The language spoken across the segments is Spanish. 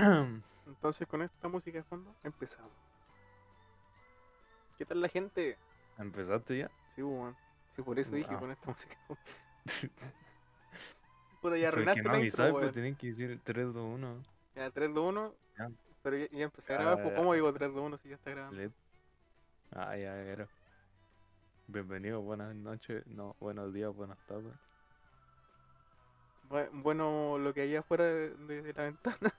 Entonces con esta música de fondo empezamos. ¿Qué tal la gente? ¿Empezaste ya? Sí, weón. Sí, por eso dije Ah. con esta música de fondo. Puta, ya arruinaste no la intro, avisar, pues tienen que decir 3, 2, 1. Ya, 3, 2, 1. Ya. Pero ya, ya empecé a grabar, pues ya. ¿cómo digo 3, 2, 1 si ya está grabando? Ah, ya era. Bienvenido, buenas noches, no, buenos días, buenas tardes. Bu- Bueno, lo que hay afuera de, de- de la ventana.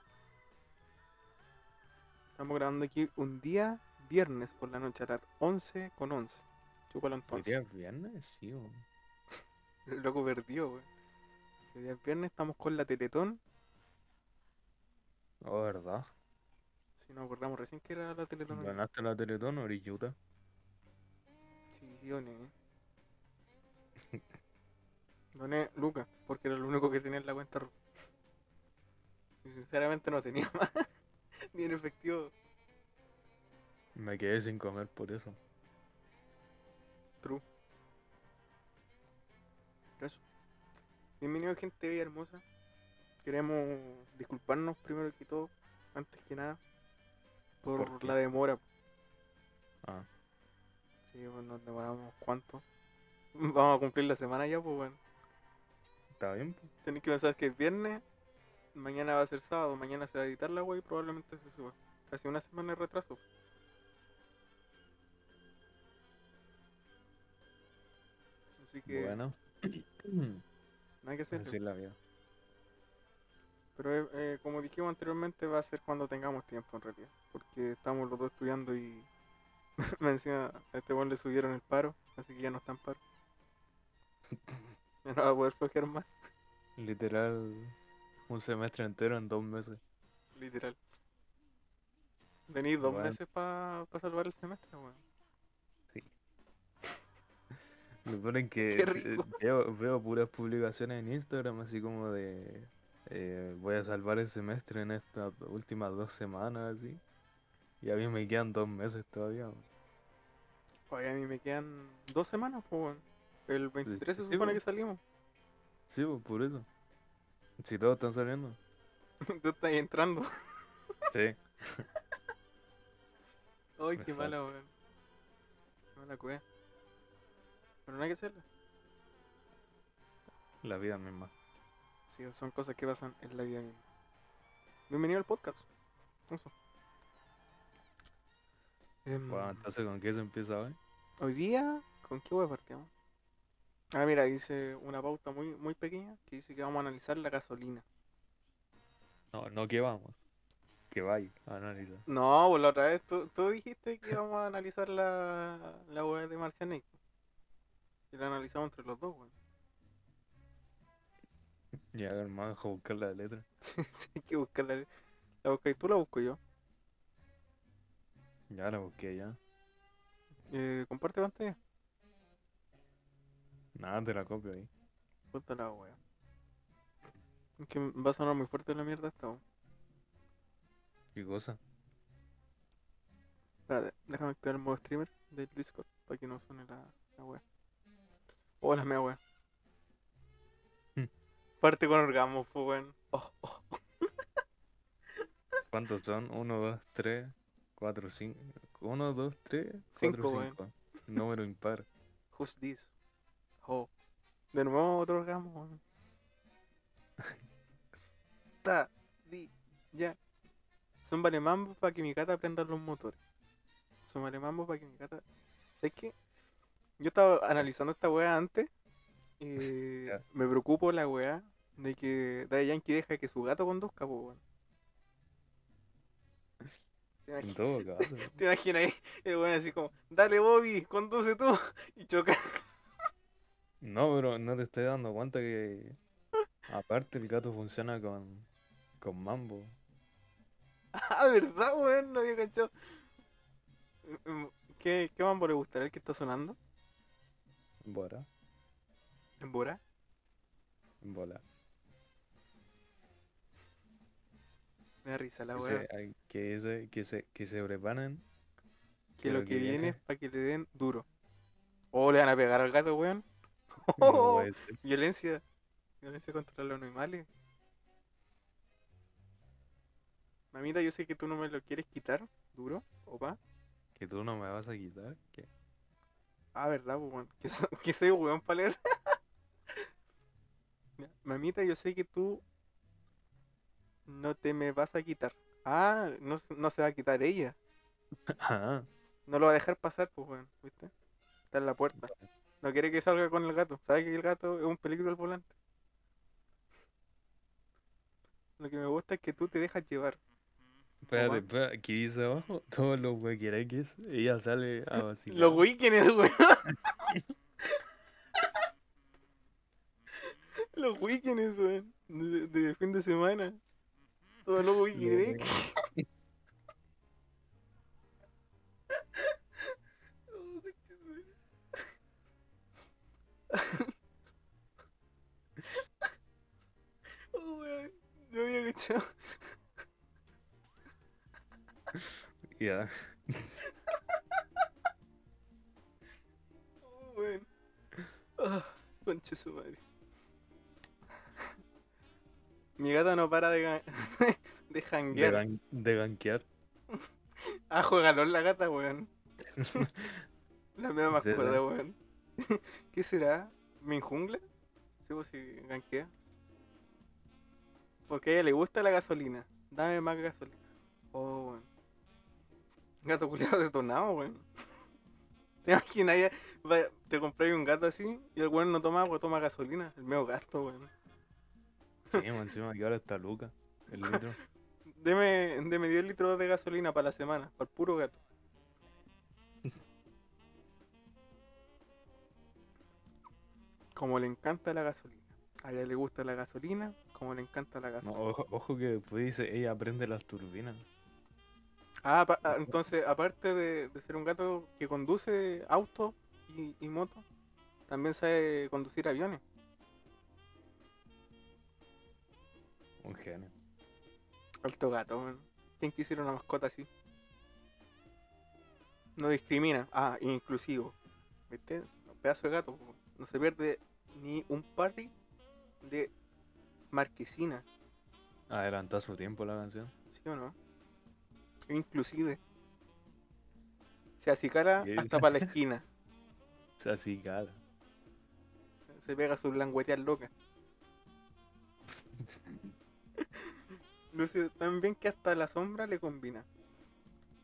Estamos grabando aquí un día viernes por la noche a las 11 con 11. Chúpalo ¿Hoy entonces. día es viernes? Sí, weón. Loco perdió, güey. Hoy día es viernes, estamos con la Teletón. Oh, ¿verdad? Si nos acordamos recién que era la Teletón. hoy. ¿Ganaste la Teletón o Yuta? Sí, sí, doné. Doné Lucas, porque era lo único que tenía en la cuenta. Y sinceramente no tenía más. Ni en efectivo. Me quedé sin comer por eso. True. Eso. Bienvenido gente bella hermosa. Queremos disculparnos primero que todo, antes que nada, por, la demora. Ah, Sí, pues nos demoramos cuánto. Vamos a cumplir la semana ya, pues bueno. ¿está bien? pues? Tenéis que pensar que es viernes, mañana va a ser sábado, mañana se va a editar la web y probablemente se suba. Casi una semana de retraso. Así que Bueno, nada que hacer. así es la vida. Pero eh, eh, como dijimos anteriormente, va a ser cuando tengamos tiempo en realidad. Porque estamos los dos estudiando y me encima a este buen le subieron el paro, así que ya no está en paro. Ya no va a poder flojear más, Literal, un semestre entero en dos meses. literal. Tenéis dos Bueno. meses para salvar el semestre, weón. Me ponen que eh, veo, veo puras publicaciones en Instagram así como de eh, voy a salvar el semestre en estas últimas dos semanas así. Y a mí me quedan dos meses todavía. weón. Oye, a mí me quedan dos semanas, pues, weón. El 23 se sí, supone weón. que salimos. Sí, pues por eso. Si todos están saliendo. Tú estás entrando. Sí. Ay, qué Exacto. mala, weón. Qué mala cueva. Pero no hay que hacerla. La vida misma. Sí, son cosas que pasan en la vida misma. Bienvenido al podcast. Eso. Em, Bueno, entonces ¿con qué se empieza hoy? Hoy día, ¿con qué web partimos? Ah, mira, hice una pauta muy, muy pequeña que dice que vamos a analizar la gasolina. No, no que vamos. Que vaya a analizar. No, pues la otra vez tú, tú dijiste que íbamos a analizar la, la web de Marcianek. Y la analizamos entre los dos, weón. Ya, hermano, deja buscar la letra. Sí, hay que buscarla. ¿La buscas tú la busco yo? Ya la busqué ya. Eh, comparte pantalla. Nada, te la copio ahí. Puta la wea. Es que va a sonar muy fuerte la mierda esta, weón. ¿Qué cosa? Espérate, déjame activar el modo streamer del Discord para que no suene la, la wea. Oh, la mea wea. Hmm. Parte con orgasmo, pues weón. Oh, oh. ¿Cuántos son? 1, 2, 3, 4, 5. 1, 2, 3, Cinco, 4, weón. 5. Número impar. Who's this? Oh. De nuevo otro orgasmo. Ta, di, ya. Son vale mambo para que mi gata aprenda los motores. Son vale mambo para que mi gata. Es que yo estaba analizando esta weá antes y me preocupo la weá de que Daddy Yankee deja que su gato conduzca, pues weón. ¿Te En imagi- todo caso. ¿Te imaginas ahí? El weón así como, dale Bobby, conduce tú y choca. No, pero no te estoy dando cuenta que. Aparte, el gato funciona con. con mambo. Ah, ¿verdad, weón? No había cachado. ¿Qué, qué mambo le gustará el que está sonando? Bora. ¿En Bora? Bola. Me da risa la weá. que, se, que, se, que se preparen. Que lo que viene es para que le den duro. Oh, le van a pegar al gato, weón. No Oh, violencia. Violencia contra los animales. Mamita, yo sé que tú no me lo quieres quitar, duro, opa. Que tú no me vas a quitar. ¿Qué? Ah, ¿verdad, pues, weón? Que, so- que soy weón para leer. Mamita, yo sé que tú no te me vas a quitar. Ah, no, se- no se va a quitar ella. Ah, No lo va a dejar pasar, pues, weón, ¿viste? Está en la puerta. No quiere que salga con el gato. ¿Sabe que el gato es un peligro al volante? Lo que me gusta es que tú te dejas llevar. espérate, espera, aquí dice abajo, todos los huequereques, ella sale a vacilar. Los weekends, weón. Los weekends, weón. De, de fin de semana. Todos los weekends. No había cachado. Ya. Oh. Ah, concha su madre. Mi gata no para de, ga- de De, janguear. gan- de ganquear. Ah, juega la gata, weón. La Sí, mascota, sí. weón. ¿Qué será? ¿Mi jungla? Sí, pues si ganquea. Porque a ella le gusta la gasolina. Dame más gasolina. Oh, weón. Gato culiado detonado, weón. ¿Te imaginas? Te compras un gato así y el weón no toma agua, toma gasolina. El medio gasto, weón. Sí, encima que ahora está Luca, el litro. Deme, deme 10 litros de gasolina para la semana, para el puro gato. Como le encanta la gasolina. A ella le gusta la gasolina, como le encanta la No, gasolina. ojo, ojo que después dice, ella aprende las turbinas. Ah, ah, entonces, aparte de, de ser un gato que conduce auto y, y moto, también sabe conducir aviones. Un genio. Alto gato, weón. ¿Quién quisiera una mascota así? No discrimina. Ah, inclusivo. ¿Viste? Un pedazo de gato. No se pierde ni un parry de marquesina. Adelantó a su tiempo la canción. ¿Sí o no? Inclusive. Se acicara ¿Qué? hasta para la esquina. Se así cara. Se pega su languetear loca. Luce tan bien que hasta la sombra le combina.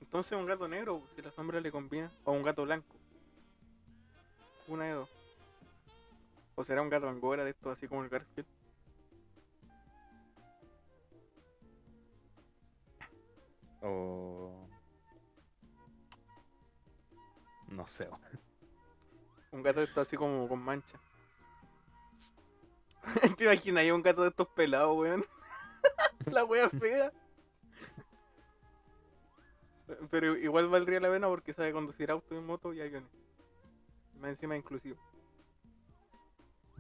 Entonces un gato negro, si la sombra le combina, o un gato blanco. Una de dos. O será un gato angora de estos así como el Garfield. O... No sé. Un gato estos así como con mancha. ¿Te imaginas ahí un gato de estos pelados, weón? la wea fea. Pero igual valdría la pena porque sabe conducir auto y moto y aviones. Más encima inclusivo.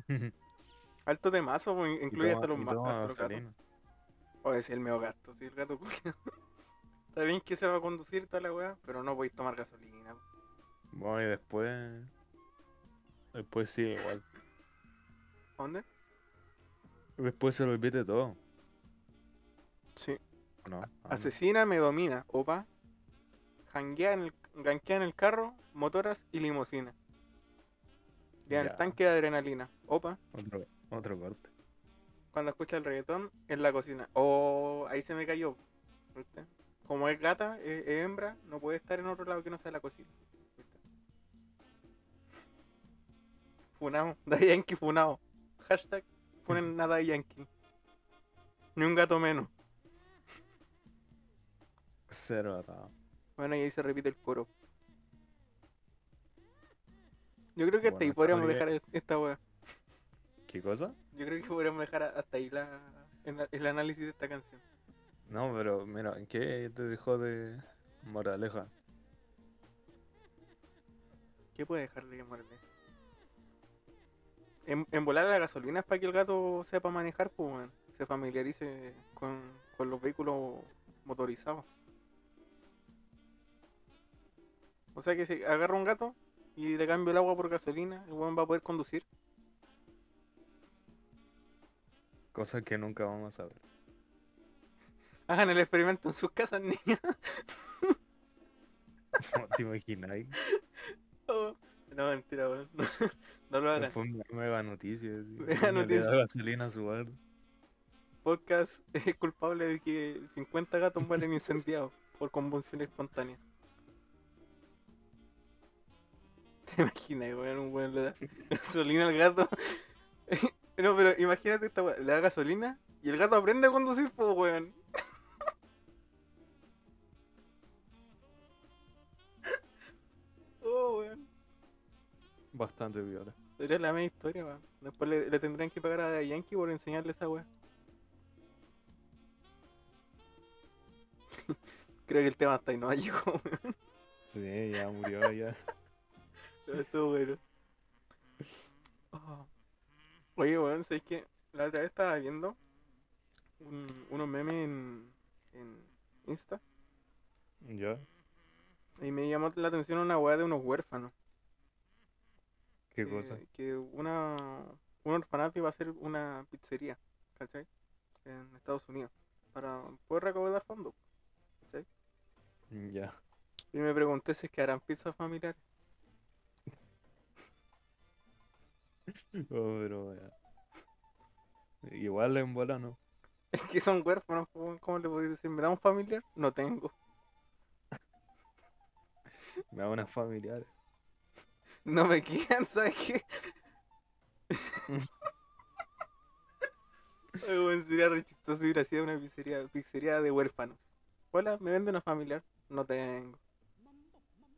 Alto de mazo, incluye hasta los más. O es el medio gato, sí, el gato. Está bien que se va a conducir toda la weá, pero no podéis tomar gasolina. Bueno, y después... Después sí, igual. ¿A ¿Dónde? Después se lo olvide todo. Sí. ¿No? Asesina me domina, opa. En el, ganquea en el carro, motoras y en el Ya. tanque de adrenalina, opa. Otro, otro corte. Cuando escucha el reggaetón, en la cocina. Oh, ahí se me cayó. ¿viste? Como es gata, es, es hembra, no puede estar en otro lado que no sea la cocina. Funao, da Yankee funao. Hashtag funen nada Yankee. Ni un gato menos. Cero atado. Bueno, y ahí se repite el coro. Yo creo que hasta Bueno, ahí podríamos dejar esta weá. ¿Qué cosa? Yo creo que podríamos dejar a- hasta ahí la, el, el análisis de esta canción. No, pero mira, ¿qué te dejó de moraleja? ¿Qué puede dejarle de moraleja? En, en volar la gasolina es para que el gato sepa manejar, pues, weón. se familiarice con, con los vehículos motorizados. O sea que si agarra un gato y le cambio el agua por gasolina, el weón va a poder conducir. Cosas que nunca vamos a ver. Hagan el experimento en sus casas, niños. ¿No te imagináis? Oh, No, mentira, weón. No, no lo hagan. Después me uno le noticias. da gasolina a su auto. Podcast es culpable de que 50 gatos mueren incendiados por combustión espontánea. ¿Te imaginas, weón? Un weón le da gasolina al gato. No, pero imagínate esta weón. Le da gasolina y el gato aprende a conducir, pues, weón. Bastante viola. Sería la misma historia, weón. Después le, le tendrían que pagar a Yankee por enseñarle esa weá. Creo que el tema hasta ahí no llegó, weón. Sí, ya murió, ya. Pero Estuvo bueno. Oh. Oye, weón, ¿sabes qué? La otra vez estaba viendo un- unos memes en, en Insta ¿Ya? y me llamó la atención una weá de unos huérfanos. ¿Qué que- cosa? Que una, un orfanato iba a ser una pizzería, ¿cachai? En Estados Unidos, para poder recaudar fondos. Ya. Y me pregunté si es que harán pizzas familiares. Oh, pero ya. Igual en bola no. Es que son huérfanos, ¿cómo le podéis decir? ¿Me da un familiar? No tengo. Me da unas familiares. No me quedan, ¿sabes qué? Ay, weón, sería re chistoso ir así a una pizzería, pizzería de huérfanos. Hola, ¿me vende una familiar? No tengo.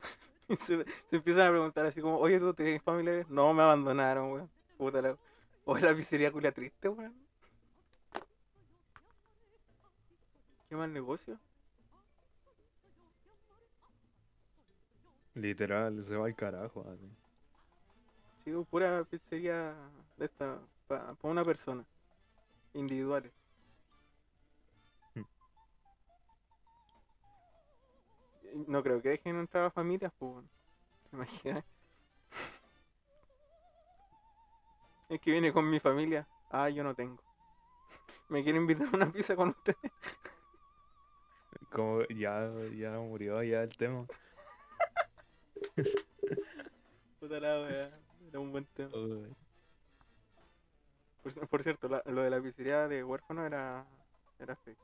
Y se, se empiezan a preguntar así como, oye, ¿tú tienes familiares? No, me abandonaron, weón. Puta la... O la pizzería culia triste, weón. ¿Qué mal negocio? Literal, se va al carajo. así. Sí, pues, pura pizzería de esta, para una persona. Individuales. Hmm. No creo que dejen entrar a familias, pues. ¿Te imaginas? Es que viene con mi familia. Ah, yo no tengo. ¿Me quiere invitar a una pizza con usted? Como ya, ya murió ya el tema. Puta la wea. Era un buen tema. Por, por cierto, la- lo de la pizzería de huérfano era. Era fake.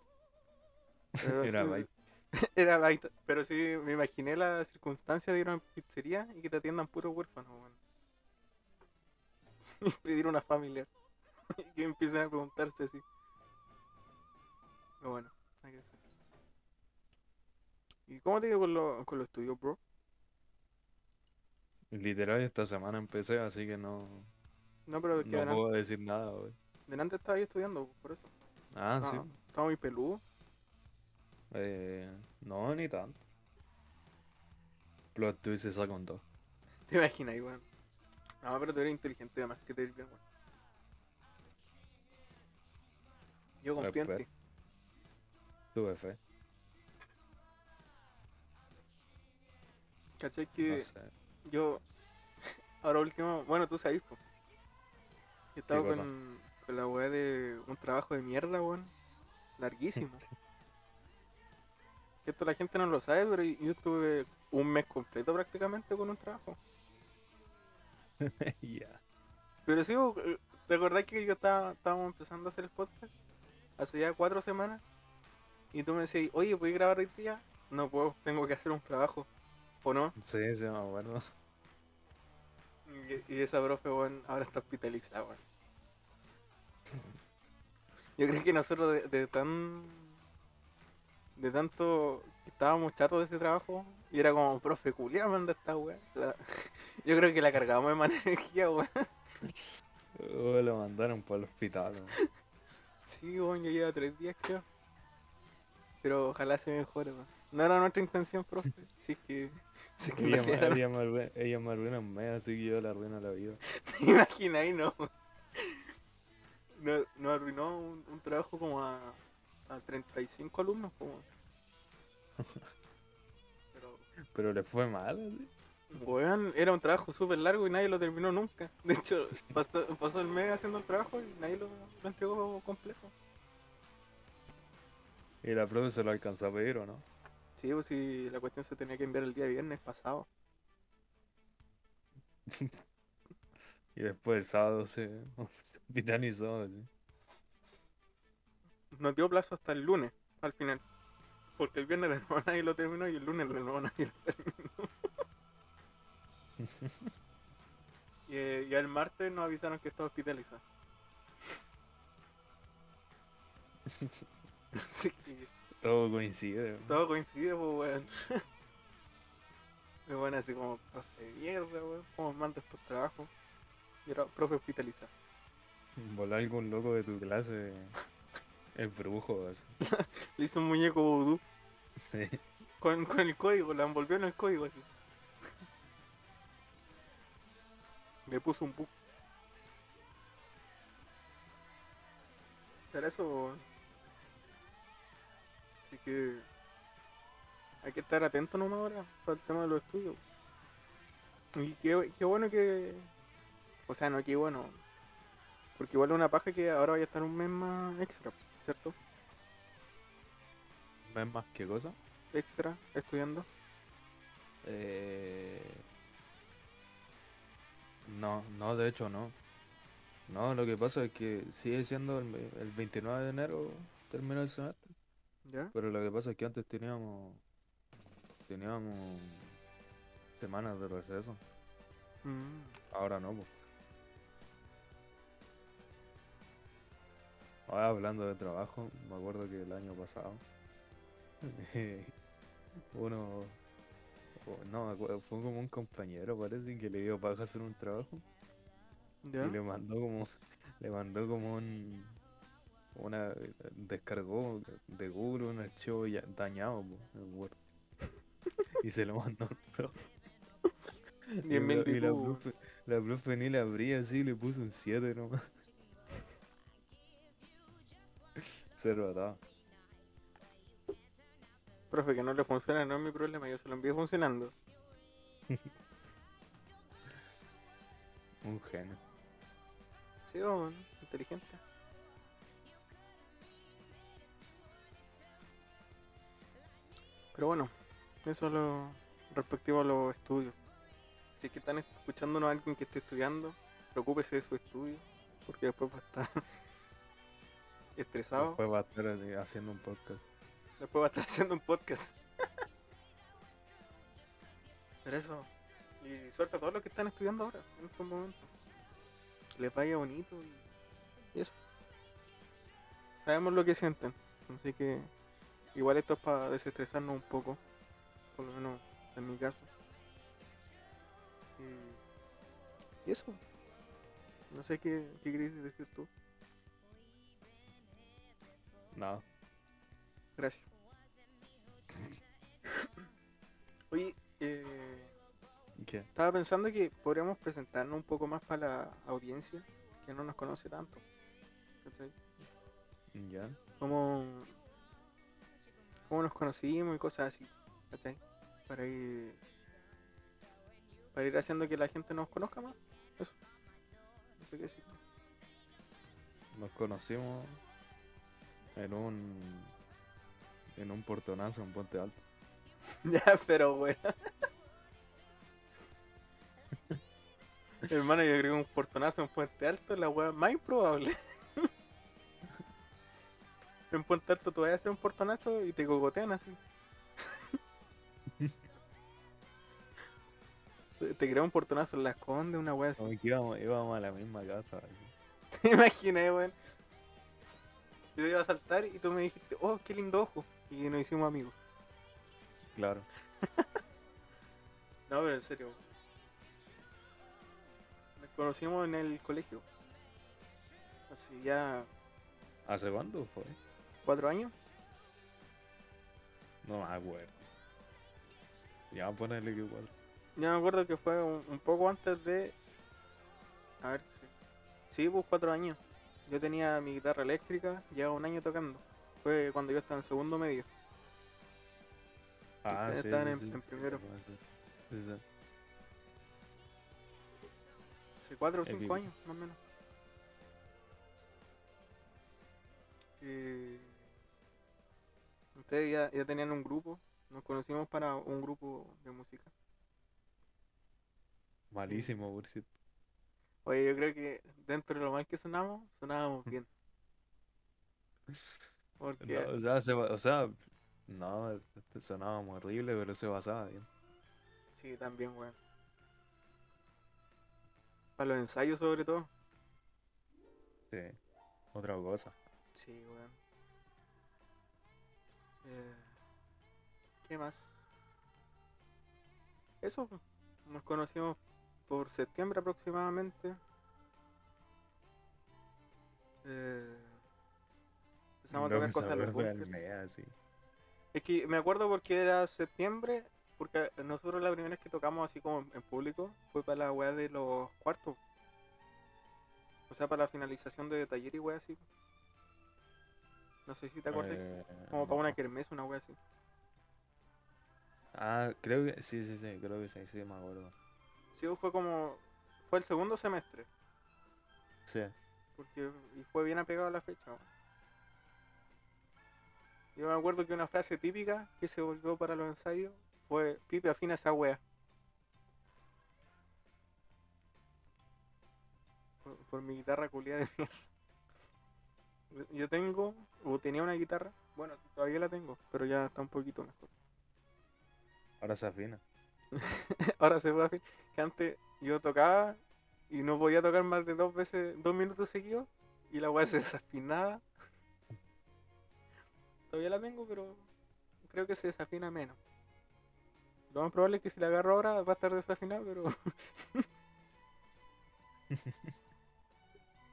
Pero Era sí- light. Era light, pero sí me imaginé la circunstancia de ir a una pizzería y que te atiendan puro huérfano, weón. Y pedir una familiar. Y que empiecen a preguntarse así. Pero bueno, hay que hacer. ¿Y cómo te digo con, lo, con los estudios, bro? Literal esta semana empecé, así que no, No, pero es que no delante, puedo decir nada, güey. delante estaba ahí estudiando, por eso. Ah, sí. Estaba- muy peludo. Eh, no, ni tanto. Plot twist se saca un 2. ¿Te imaginas, weón? No, pero tú eres inteligente además que te eres bien, weón. Yo confío en ti. Tuve fe. ¿Cachai? Que No sé. Yo, ahora último, bueno, tú sabes, po. He estado cosa? con, con la weá de un trabajo de mierda, weón. Larguísimo. Esto la gente no lo sabe, pero yo estuve un mes completo prácticamente con un trabajo. Ya. Pero sí, eh, ¿te acordás que yo estaba, estábamos empezando a hacer el podcast? Hace ya cuatro semanas. Y tú me decías, oye, ¿puedes grabar hoy día? No puedo, tengo que hacer un trabajo. ¿O no? Sí, sí, me acuerdo. Y, y esa profe, weón, ahora está hospitalizada, weón. Yo creo que nosotros de, de tan... De tanto que estábamos chatos de ese trabajo, y era como, profe, culia, manda esta weón. La- Yo creo que la cargamos de mala energía, weón. Oh, lo mandaron para el hospital. weón. Sí, weón, ya lleva tres días, creo. Pero ojalá se mejore, weón. No era nuestra intención, profe. Es que... En Ella, ella me arruina, ella me arruina un mes, así que yo le arruino la vida. ¿Te imaginas ahí, no? Nos, arruinó un, un trabajo como a, a 35 alumnos, como. Pero, Pero le fue mal, así. weón, era un trabajo súper largo y nadie lo terminó nunca. De hecho, pasó, pasó el mes haciendo el trabajo y nadie lo, lo entregó completo. Y la profe se lo alcanzó a pedir, ¿o no? Sí, pues si la cuestión se tenía que enviar el día viernes pasado. Y después el sábado se hospitalizó. así. Nos dio plazo hasta el lunes, al final. Porque el viernes de nuevo nadie lo terminó y el lunes de nuevo nadie lo terminó. y eh, ya el martes nos avisaron que estaba hospitalizado. Así que Todo coincide. weón. todo coincide, pues, weón. Y bueno, así como, profe, mierda, weón. ¿Cómo manda estos trabajos? Y ahora, profe hospitalizado. Volar algún loco de tu clase es brujo. así. Le hizo un muñeco vudú Sí. con, con el código, la envolvió en el código así. Le puso un bug. Pero eso. Así que. Hay que estar atento nomás ahora para el tema de los estudios. Y qué, qué bueno que. O sea, no, qué bueno. Porque igual es una paja que ahora vaya a estar un mes más extra, ¿cierto? ¿Ves más qué cosa? Extra, estudiando. Eh... No, no, de hecho no. No, lo que pasa es que sigue siendo el, el 29 de enero termina el semestre. ¿Ya? Pero lo que pasa es que antes teníamos teníamos semanas de receso. Mm. Ahora no, pues. Ahora hablando de trabajo, me acuerdo que el año pasado uno no fue como un compañero parece que le dio paja hacer un trabajo ¿Ya? y le mandó como le mandó como un una descargó de Google un archivo ya dañado po, en Word y se lo mandó al profe. Y 10.000 la, y la profe, la profe ni la abría así, le puso un 7 nomás. Cero atado. Profe, que no le funciona no es mi problema, yo se lo envío funcionando. Un genio. Sí, o inteligente. Pero bueno, eso es lo respectivo a los estudios. Si es que están escuchándonos a alguien que esté estudiando, preocúpese de su estudio, porque después va a estar estresado, Después va a estar así haciendo un podcast. después va a estar haciendo un podcast. Pero eso, y suerte a todos los que están estudiando ahora, en estos momentos. Que les vaya bonito y, y eso. Sabemos lo que sienten, así que igual esto es para desestresarnos un poco, por lo menos en mi caso. Y, y eso. No sé qué, qué querías decir tú. Nada. Gracias. Oye, eh, ¿Qué? estaba pensando que podríamos presentarnos un poco más para la audiencia que no nos conoce tanto. ¿Cachai? ¿Ya? Cómo, cómo nos conocimos y cosas así. ¿Cachai? Para ir, para ir haciendo que la gente nos conozca más. Eso. Sé qué decir. Nos conocimos en un en un portonazo en Puente Alto. Ya, pero bueno. Hermano, yo creo que un portonazo en Puente Alto es la weá más improbable. En Puente Alto tú vas a hacer un portonazo y te cogotean así. Te- crea un portonazo en la esconde, una weá así. Como que íbamos, íbamos a la misma casa. así. ¿Te imaginas, weón? Yo te iba a saltar y tú me dijiste, oh, qué lindo ojo. Y nos hicimos amigos. Claro. No, pero en serio. Nos conocimos en el colegio. Hace ya ¿Hace cuándo fue? Cuatro años. No me acuerdo. Ya vamos a ponerle que cuatro. Yo me acuerdo que fue un, un poco antes de. A ver, sí. Sí, pues cuatro años. Yo tenía mi guitarra eléctrica, llevaba un año tocando. Fue cuando yo estaba en segundo medio. Ah, sí, estaban sí, en- sí, en primero. Hace cuatro o cinco años, más o menos. Eh, Ustedes ya, ya tenían un grupo. Nos conocimos para un grupo de música. Malísimo, por cierto. Oye, yo creo que dentro de lo mal que sonamos, sonábamos bien. Porque No, o sea, se o sea, no, este sonábamos horrible, pero se basaba bien. sí, también, weón. Para los ensayos sobre todo. Sí. Otra cosa. Sí, weón. Eh, ¿Qué más? Eso, nos conocimos por septiembre aproximadamente. Eh, empezamos a No tocar me cosas a los bunkers. Es que me acuerdo porque era septiembre, porque nosotros la primera vez que tocamos así como en público fue para la weá de los cuartos. O sea, para la finalización de taller y weá así. No sé si te acuerdas. Eh, Como para una kermés, una wea así. Ah, creo que sí, sí, sí, creo que sí, sí, me acuerdo. Sí, fue como. Fue el segundo semestre. Sí. Porque, y fue bien apegado a la fecha. Yo me acuerdo que una frase típica que se volvió para los ensayos fue: Pipe, afina esa wea. Por, por mi guitarra culiada de mierda. Yo tengo, o tenía una guitarra, bueno, todavía la tengo, pero ya está un poquito mejor. Ahora se afina. Ahora se puede afinar. Que antes yo tocaba y no podía tocar más de dos veces, dos minutos seguidos y la weá se desafinaba. Todavía la tengo, pero creo que se desafina menos. Lo más probable es que si la agarro ahora va a estar desafinada, pero.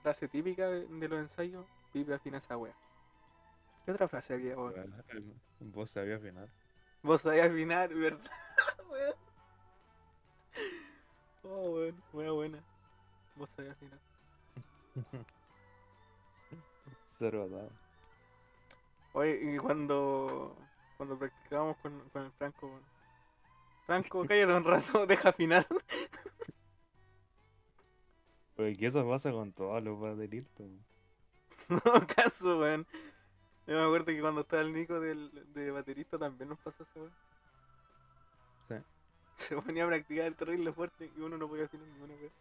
frase típica de, de los ensayos: Pipe afina esa wea. ¿Qué otra frase había? weón? Vos sabías afinar. Vos sabías afinar, ¿verdad? weón? Oh, weón, wea buena. Vos sabías afinar. Cero atado. Oye, y cuando, cuando practicábamos con, con el Franco, weón. Franco, cállate un rato, deja afinar. Pero que eso pasa con todos los bateristas. no caso, weón. Yo me acuerdo que cuando estaba el Nico del, de baterista también nos pasó eso, weón. Sí. Se ponía a practicar el terrible fuerte y uno no podía afinar ninguna vez.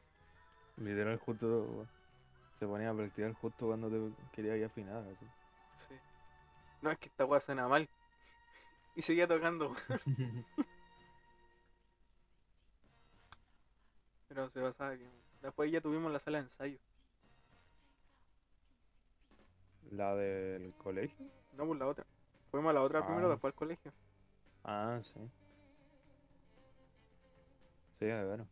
Literal, justo se ponía a practicar justo cuando te quería ir afinar. Así. Sí. No, es que esta weá suena mal. Y seguía tocando, weón. Pero se pasaba bien. Después ya tuvimos la sala de ensayo. La del colegio. No, pues la otra. Fuimos a la otra primero, Ah. después al colegio. Ah, sí. Sí, de veras.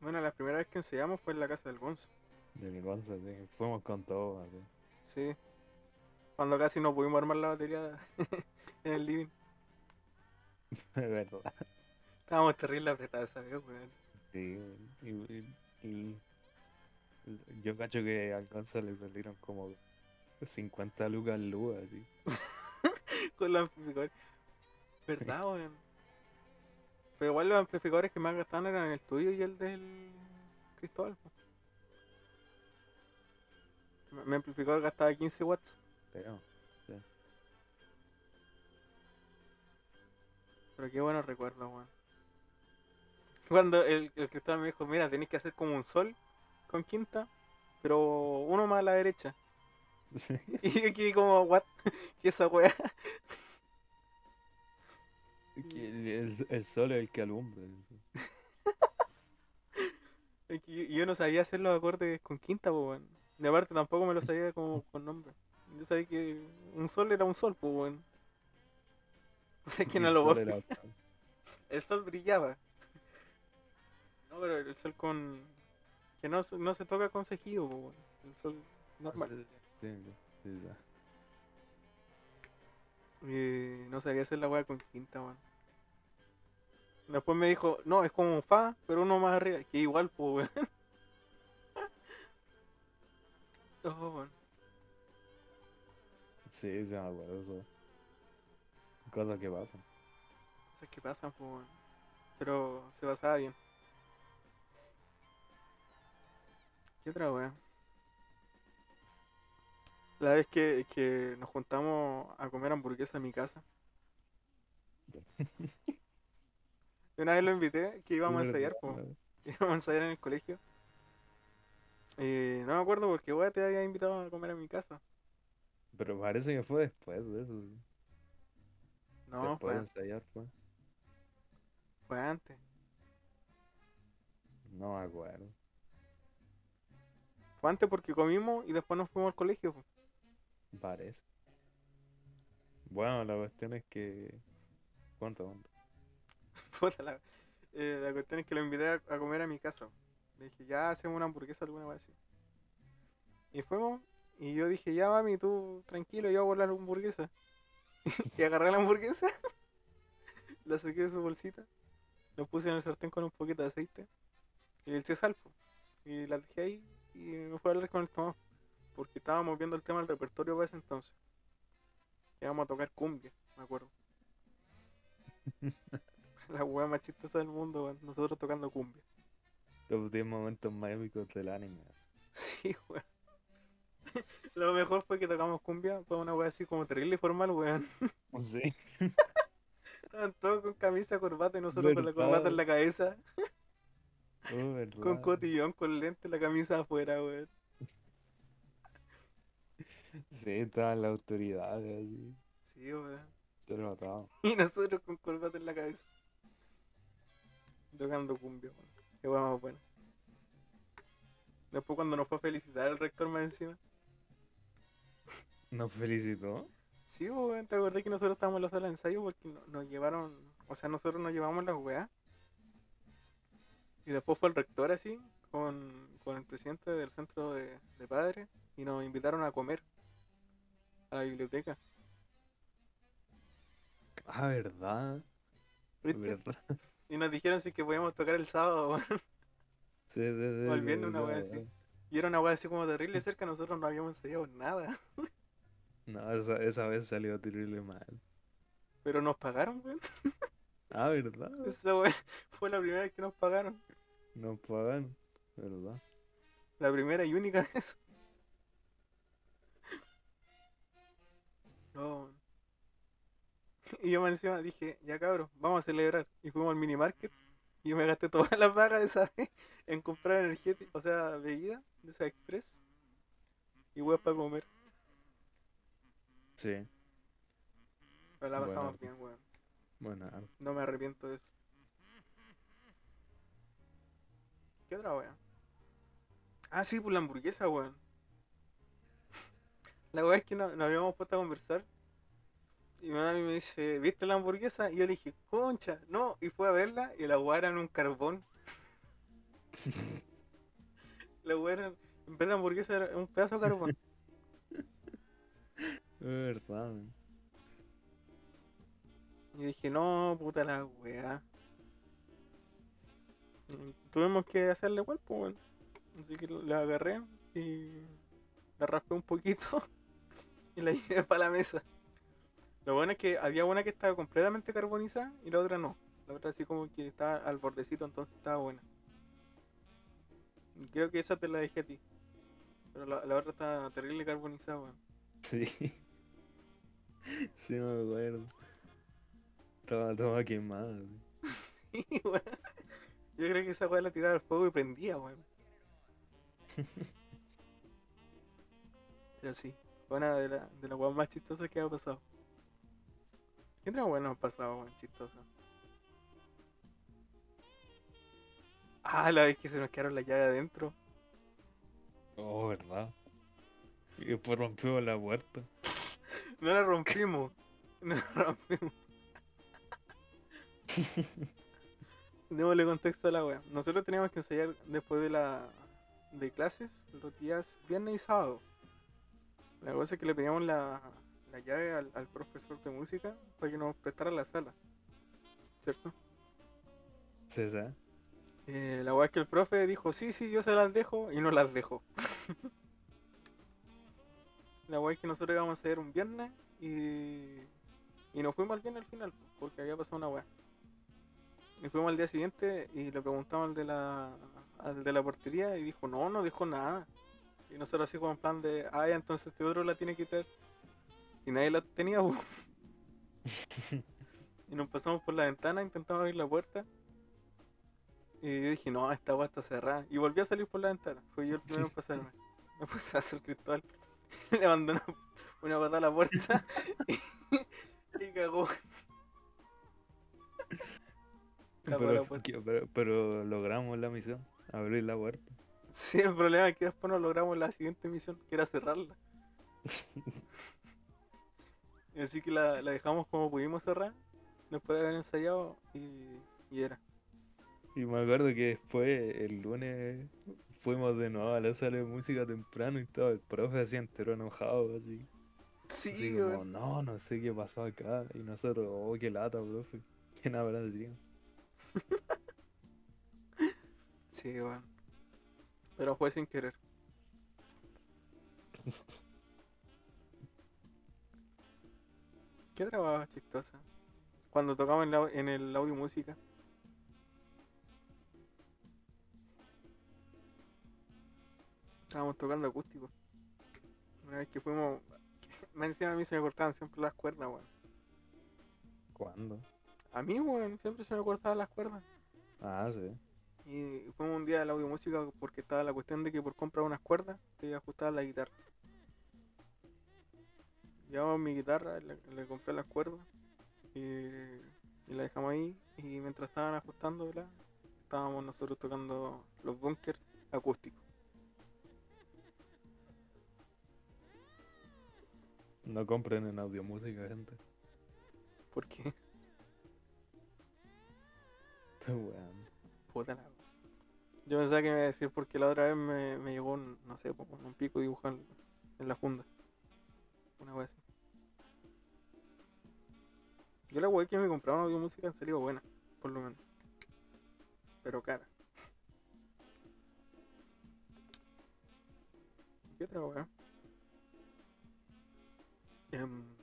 Bueno, la primera vez que ensayamos fue en la casa del Gonzo. Del Gonza, sí. Fuimos con todo, así. Sí. Cuando casi no pudimos armar la batería en el living. De verdad. Estábamos terrible apretados weón. Sí, y, y- y- yo cacho que al Gonza le salieron como 50 lucas luz, así. Con los amplificadores. ¿Verdad, weón? Pero igual los amplificadores que más gastaban eran el tuyo y el del Cristóbal. Mi- amplificador gastaba 15 watts. Pero, Pero qué buenos recuerdos, weón. Cuando el, el Cristóbal me dijo, mira, tenéis que hacer como un sol con quinta, pero uno más a la derecha. sí. Y quedé como, what? ¿Qué esa weá? El, sol es el que alumbra. yo- no sabía hacer los acordes con quinta, po, weón. Y aparte tampoco me lo sabía como con nombre. Yo sabía que un sol era un sol, pues, weón. O sea que no el lo sol. El sol brillaba. No, pero el sol con. Que no, se- no se toca con weón. Sol normal. Sí, sí, sí, no sabía hacer la weá con quinta, weón. Después me dijo, no, es como un fa, pero uno más arriba. Que igual, pues, weón. Oh, weón. Sí, sí, me acuerdo eso. Cosas que pasan. Cosas que pasan, pues, weón. Pero se pasaba bien. ¿Qué otra weá? La vez que, que nos juntamos a comer hamburguesa en mi casa. Y una vez lo invité, que íbamos a ensayar, po. íbamos a ensayar en el colegio. Eh, no me acuerdo porque weá te había invitado a comer a mi casa. Pero parece que fue después de eso. No, después fue, de an- ensayar, fue. fue antes. No me acuerdo. Fue antes porque comimos y después nos fuimos al colegio. Parece. Bueno, la cuestión es que. ¿Cuánto, cuánto? Puta la, eh, la cuestión es que lo invité a, a comer a mi casa. Le dije, ya hacemos una hamburguesa alguna vez. Y fuimos, y yo dije, ya mami, tú tranquilo, yo hago la hamburguesa. y agarré la hamburguesa, la saqué de su bolsita, la puse en el sartén con un poquito de aceite, y eché sal, y la dejé ahí, y me fui a hablar con el Tomás, porque estábamos viendo el tema del repertorio para ese entonces. Que íbamos a tocar cumbia, me acuerdo. La wea más chistosa del mundo, weón. Nosotros tocando cumbia. Los 10 momentos más épicos del anime. Sí, weón. Lo mejor fue que tocamos cumbia, fue una wea así como terrible y formal, weón. Sí. Estaban todos con camisa, corbata y nosotros con la ¿Verdad? corbata en la cabeza, Oh, con cotillón, con lente, la camisa afuera, weón. Sí, estaban las autoridades así. Sí, weón. Se lo notaba. Y nosotros con corbata en la cabeza. Tocando cumbia, weón. Qué wea más buena. Después cuando nos fue a felicitar el rector más encima. Nos felicitó. Sí, weón, te acordás que nosotros estábamos en la sala de ensayo porque no- nos llevaron, o sea, nosotros nos llevamos las weas. Y después fue el rector así, con, con el presidente del centro de, de padres, y nos invitaron a comer a la biblioteca. Ah, verdad. Verdad. Y nos dijeron si que podíamos tocar el sábado, weón. Sí, sí, sí. O el sí, viernes sí, una wea verdad. así. Y era una wea así como terrible cerca, nosotros no habíamos ensayado nada. No, esa, esa vez salió terrible mal. Pero nos pagaron, weón. Ah, verdad. Esa fue la primera vez que nos pagaron. Nos pagan. ¿Verdad? La primera y única vez. No. Y yo más encima dije, ya cabros, vamos a celebrar. Y fuimos al mini market. Y yo me gasté todas las pagas de esa vez en comprar energética, o sea, bebida de esa express. Y huevos para comer. Sí. Pero la Bueno. pasamos bien, weón. Bueno, No me arrepiento de eso. ¿Qué otra weón? Ah, sí, pues la hamburguesa, weón. La weá es que no- nos habíamos puesto a conversar. Y mi mamá me dice, ¿viste la hamburguesa? Y yo le dije, concha, no. Y fue a verla y la weá era en un carbón. la weá era, en vez de hamburguesa era un pedazo de carbón. es verdad. man. Y dije, no, puta la weá. Tuvimos que hacerle igual, pues. Así que la agarré y la raspé un poquito y la llevé para la mesa. Lo bueno es que había una que estaba completamente carbonizada y la otra no. La otra así como que estaba al bordecito, entonces estaba buena. Creo que esa te la dejé a ti. Pero la, la otra está terrible carbonizada, weón. Sí. Sí, me acuerdo. Estaba toda quemada. sí. Sí, weón. Yo creo que esa weá la tiraba al fuego y prendía, weón. Pero sí, fue una de las de las weas más chistosas que ha pasado. ¿Qué otra weá nos ha pasado, weón, chistosa? Ah, la vez que se nos quedaron las llaves adentro. Oh, ¿verdad? Y después rompió la puerta. No la rompimos. No la rompimos. Démosle contexto a la wea. Nosotros teníamos que ensayar después de la de clases los días viernes y sábado. La cosa es que le pedíamos la, la llave al, al profesor de música para que nos prestara la sala. ¿Cierto? Sí, sí. Eh, la wea es que el profe dijo, sí, sí, yo se las dejo y no las dejó. la wea es que nosotros íbamos a hacer un viernes y, y nos fuimos al viernes al final, porque había pasado una wea. Y fuimos al día siguiente y le preguntamos al de la, al de la portería y dijo, no, no dejó nada. Y nosotros así como en plan de, ya, entonces este otro la tiene que traer. Y nadie la tenía. Y nos pasamos por la ventana, intentamos abrir la puerta. Y yo dije, no, esta agua está cerrada. Y volví a salir por la ventana. Fui yo el primero en pasarme. Me puse a hacer cristal. Le mandé una, una patada a la puerta. Y, y cagó. Pero, logramos la misión, abrir la puerta. Sí, el problema es que después no logramos la siguiente misión, que era cerrarla. Así que la, la dejamos como pudimos cerrar, después de haber ensayado, y, y era. Y me acuerdo que después, el lunes, fuimos de nuevo a la sala de música temprano y estaba el profe así entero enojado, así. Sí, Así como, no, no sé qué pasó acá. Y nosotros, oh, qué lata, profe. ¿Quién habrá sido? Sí, weón. Pero fue sin querer. ¿Qué trababa chistosa? Cuando la- en el audio música. Estábamos tocando acústico. Una vez que fuimos. Más encima a mí se me cortaban siempre las cuerdas, weón. ¿Cuándo? A mí, weón, siempre se me cortaban las cuerdas. Ah, sí. Y fuimos un día al audio música porque estaba la cuestión de que por comprar unas cuerdas te ajustaban la guitarra. Llevamos mi guitarra, le, le compré las cuerdas y, y la dejamos ahí. Y mientras estaban ajustándola, estábamos nosotros tocando los bunkers acústicos. No compren en audio música, gente. ¿Por qué? Puta Yo pensaba que iba a decir porque la otra vez me, me llegó no sé, un pico dibujado en, la funda. Una wea así. Yo la wea que me compraba una audio música han salido buena, por lo menos. Pero cara. ¿Qué otra wea? Em,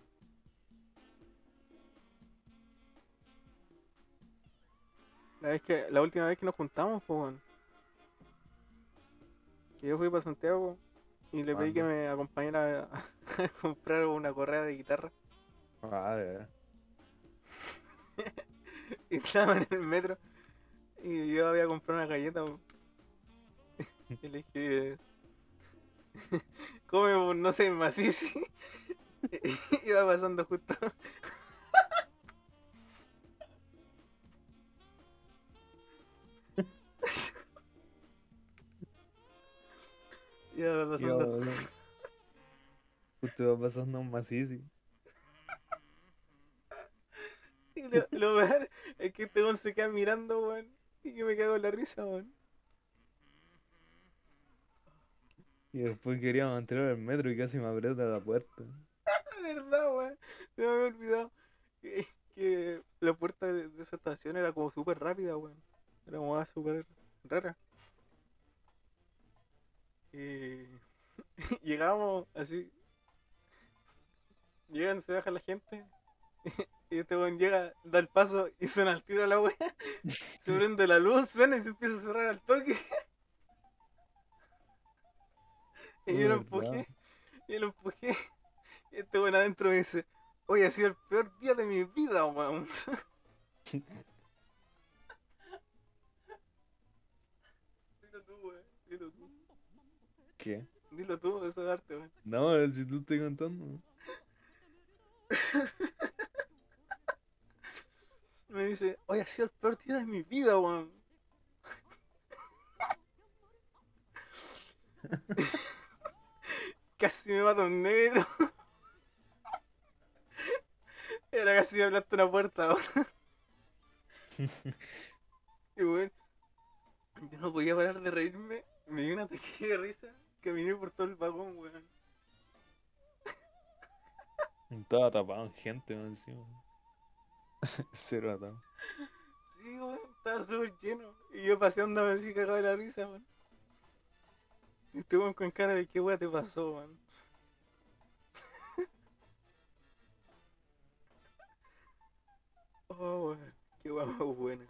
La vez que, la última vez que nos juntamos, pues, yo fui para Santiago y le pedí que me acompañara a, a comprar una correa de guitarra. Ah, de veras. Y estaba en el metro y yo había comprado una galleta. po. Y le dije, come, no sé, macizo. Y Iba pasando justo. Iba pasando. Yo, Usted va pasando un macizo. Y lo, lo peor es que este weón se queda mirando, weón. Y yo me cago en la risa, weón. Y después queríamos entrar al metro y casi me aprieta la puerta. Verdad, weón. Se me había olvidado que, que la puerta de, de esa estación era como súper rápida, weón. Era como súper rara. Y llegamos así. Llegan, se baja la gente. Y este weón llega, da el paso y suena al tiro a la weá. Se prende la luz, suena y se empieza a cerrar al toque. Y yo lo empujé. Y lo empujé. Y este weón adentro me dice, hoy ha sido el peor día de mi vida, weón. Dilo tú, weón. Dilo tú. ¿Qué? Dilo tú, eso es arte, weón. No, si tú estoy contando. Me dice, hoy ha sido el peor día de mi vida, weón. casi me mata un negro. Era casi me aplaste una puerta, weón. Y weón, yo no podía parar de reírme. Me dio un ataque de risa. Caminé por todo el vagón, weón. Estaba tapado en gente más encima. Cero atado. Sí, weón, estaba súper lleno. Y yo paseando así cagado de la risa, weón. Y este weón con cara de qué weón te pasó, weón. oh, weón, qué weón más buena.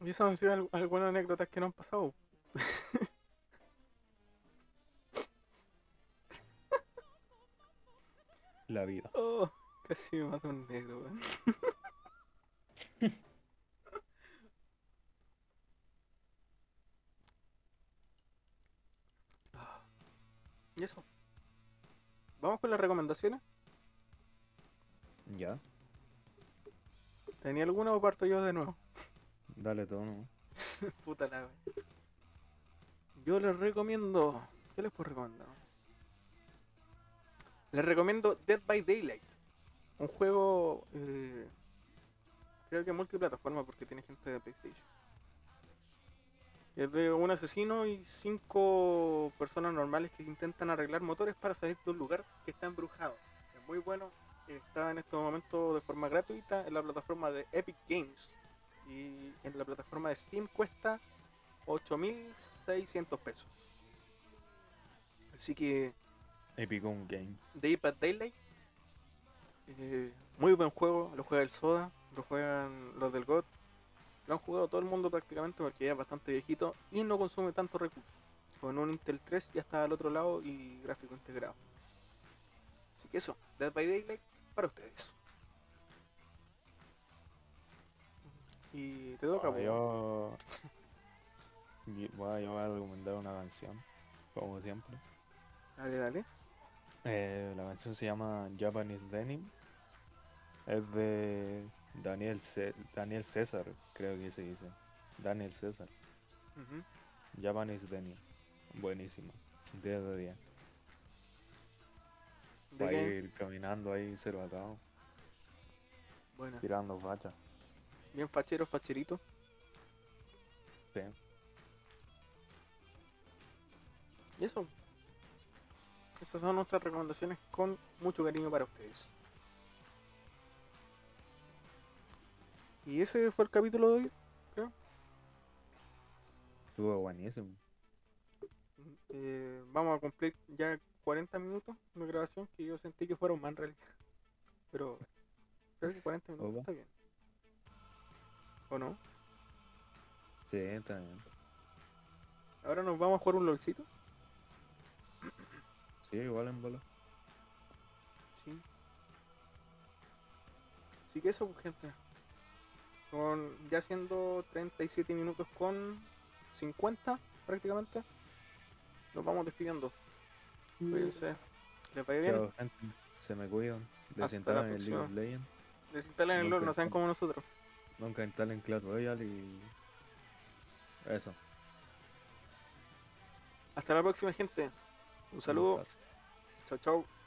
Y esas han sido al- algunas anécdotas que no han pasado. La vida. Oh, casi me mata un negro, weón. y eso. Vamos con las recomendaciones. Ya. ¿Tenía alguna o parto yo de nuevo? Dale todo, ¿no? Puta la. Yo les recomiendo. ¿Qué les puedo recomendar? Les recomiendo Dead by Daylight. Un juego. eh, creo que multiplataforma porque tiene gente de PlayStation. Es de un asesino y cinco personas normales que intentan arreglar motores para salir de un lugar que está embrujado. Es muy bueno. Está en estos momentos de forma gratuita en la plataforma de Epic Games. Y en la plataforma de Steam cuesta 8.600 pesos. Así que Epicum Games. By Daylight. eh, muy buen juego. Lo juega el Soda. Lo juegan los del God. Lo han jugado todo el mundo prácticamente porque ya es bastante viejito y no consume tantos recursos. Con un Intel 3 ya está al otro lado y gráfico integrado. Así que eso, Dead by Daylight para ustedes. Y te toca, y- bueno, yo voy a recomendar una canción, como siempre. Dale, dale. Eh, la canción se llama Japanese Denim. Es de Daniel, Ce- Daniel César, creo que se dice. Daniel César. Japanese Denim. Buenísimo. 10 de 10. ¿De Va a ir caminando ahí cerbatado, Buena. tirando facha. Bien fachero, facherito. Sí. Y eso. Esas son nuestras recomendaciones con mucho cariño para ustedes. Y ese fue el capítulo de hoy. Estuvo buenísimo. Eh, vamos a cumplir ya 40 minutos de grabación que yo sentí que fueron más realidad. Pero creo que 40 minutos Opa. está bien. ¿O no? Sí, está bien. Ahora nos vamos a jugar un lolcito. Sí, igual en bola. Sí. Así que eso, pues, gente. Con ya siendo 37 minutos con 50 prácticamente. Nos vamos despidiendo. Cuídense. Les vaya bien. Gente. Se me cuidan. Desinstalan la el League of. Legends. Desinstalen el LOL, no sean como nosotros. Nunca instalen Clash Royale y. Eso. Hasta la próxima, gente. Un saludo. Chao, chao.